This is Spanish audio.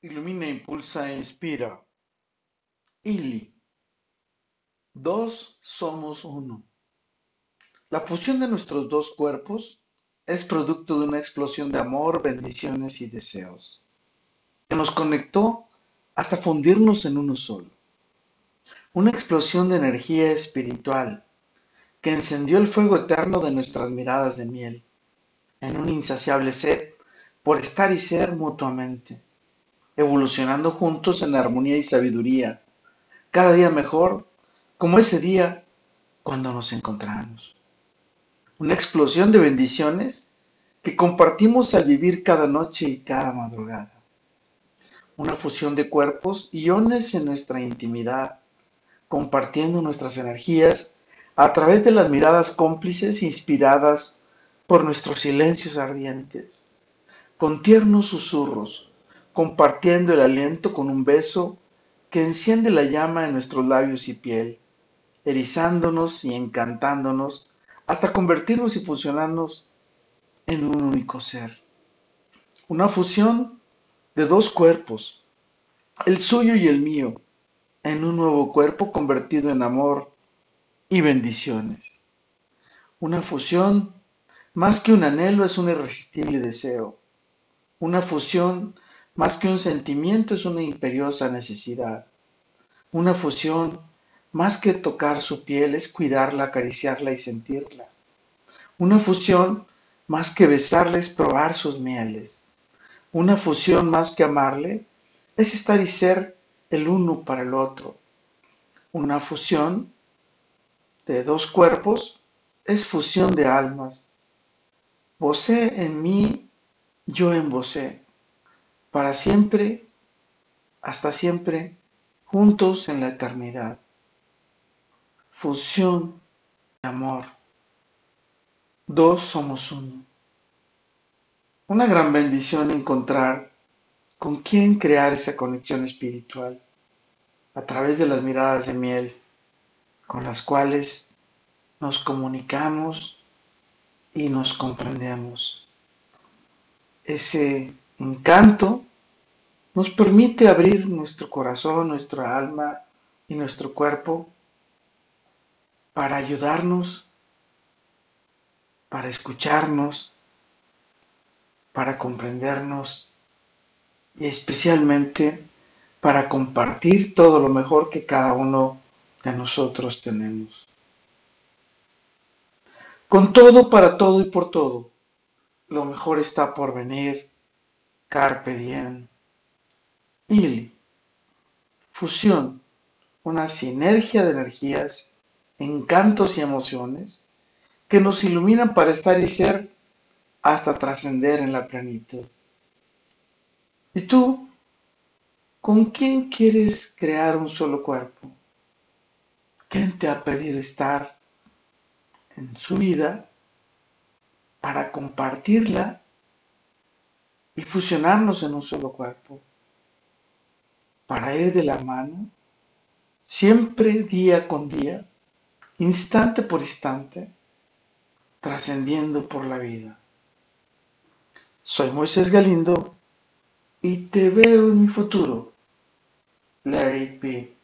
Ilumina, impulsa e inspira. Ili. Dos somos uno. La fusión de nuestros dos cuerpos es producto de una explosión de amor, bendiciones y deseos, que nos conectó hasta fundirnos en uno solo. Una explosión de energía espiritual que encendió el fuego eterno de nuestras miradas de miel, en un insaciable sed por estar y ser mutuamente evolucionando juntos en armonía y sabiduría, cada día mejor, como ese día cuando nos encontramos. Una explosión de bendiciones que compartimos al vivir cada noche y cada madrugada. Una fusión de cuerpos y iones en nuestra intimidad, compartiendo nuestras energías a través de las miradas cómplices inspiradas por nuestros silencios ardientes, con tiernos susurros compartiendo el aliento con un beso que enciende la llama en nuestros labios y piel, erizándonos y encantándonos hasta convertirnos y fusionarnos en un único ser. Una fusión de dos cuerpos, el suyo y el mío, en un nuevo cuerpo convertido en amor y bendiciones. Una fusión, más que un anhelo, es un irresistible deseo. Una fusión más que un sentimiento es una imperiosa necesidad. Una fusión, más que tocar su piel, es cuidarla, acariciarla y sentirla. Una fusión, más que besarle, es probar sus mieles. Una fusión, más que amarle, es estar y ser el uno para el otro. Una fusión de dos cuerpos es fusión de almas. Vosé en mí, yo en vosé para siempre, hasta siempre, juntos en la eternidad. Fusión de amor. Dos somos uno. Una gran bendición encontrar con quién crear esa conexión espiritual a través de las miradas de miel con las cuales nos comunicamos y nos comprendemos. Ese encanto nos permite abrir nuestro corazón, nuestra alma y nuestro cuerpo para ayudarnos, para escucharnos, para comprendernos y especialmente para compartir todo lo mejor que cada uno de nosotros tenemos. Con todo, para todo y por todo, lo mejor está por venir Carpe diem. Fusión. Una sinergia de energías, encantos y emociones que nos iluminan para estar y ser hasta trascender en la plenitud. ¿Y tú? ¿Con quién quieres crear un solo cuerpo? ¿Quién te ha pedido estar en su vida para compartirla y fusionarnos en un solo cuerpo, para ir de la mano, siempre día con día, instante por instante, trascendiendo por la vida. Soy Moisés Galindo y te veo en mi futuro. Let it be.